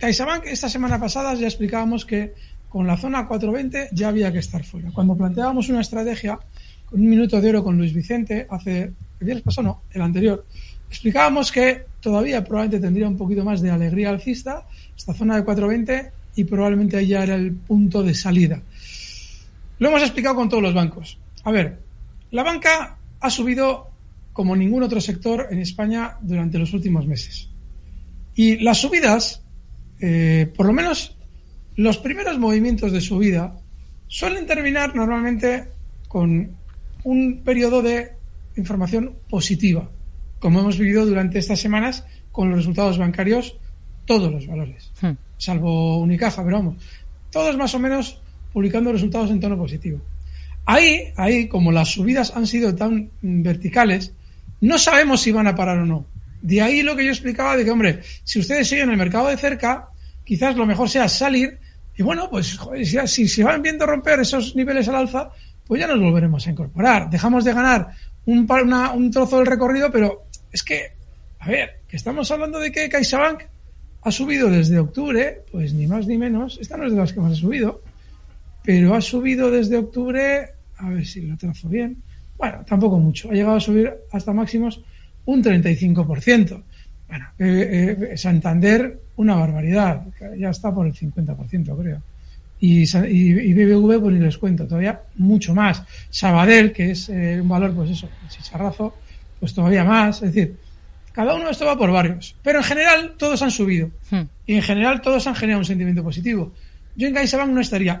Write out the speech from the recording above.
CaixaBank esta semana pasada ya explicábamos que con la zona 420 ya había que estar fuera. Cuando planteábamos una estrategia con un minuto de oro con Luis Vicente, hace el viernes pasado, no, el anterior, explicábamos que todavía probablemente tendría un poquito más de alegría alcista, esta zona de 420, y probablemente ahí ya era el punto de salida. Lo hemos explicado con todos los bancos. A ver, la banca ha subido como ningún otro sector en España durante los últimos meses. Y las subidas, eh, por lo menos los primeros movimientos de subida, suelen terminar normalmente con un periodo de información positiva, como hemos vivido durante estas semanas con los resultados bancarios, todos los valores, hmm. salvo Unicaja, pero vamos, todos más o menos publicando resultados en tono positivo. Ahí, ahí, como las subidas han sido tan verticales, no sabemos si van a parar o no. De ahí lo que yo explicaba de que, hombre, si ustedes siguen el mercado de cerca, quizás lo mejor sea salir y bueno, pues si, se van viendo romper esos niveles al alza, pues ya nos volveremos a incorporar. Dejamos de ganar un, un trozo del recorrido, pero es que, a ver, que estamos hablando de que CaixaBank ha subido desde octubre, pues ni más ni menos, esta no es de las que más ha subido, pero ha subido desde octubre, a ver si lo trazo bien, bueno, tampoco mucho, ha llegado a subir hasta máximos un 35%. Bueno, eh, eh, Santander, una barbaridad, ya está por el 50%, creo. Y, y, BBV, pues ni les cuento, todavía mucho más. Sabadell, que es eh, un valor, pues eso, chicharrazo, pues todavía más. Es decir, cada uno de esto va por barrios. Pero en general, todos han subido. Hmm. Y en general, todos han generado un sentimiento positivo. Yo en CaixaBank no estaría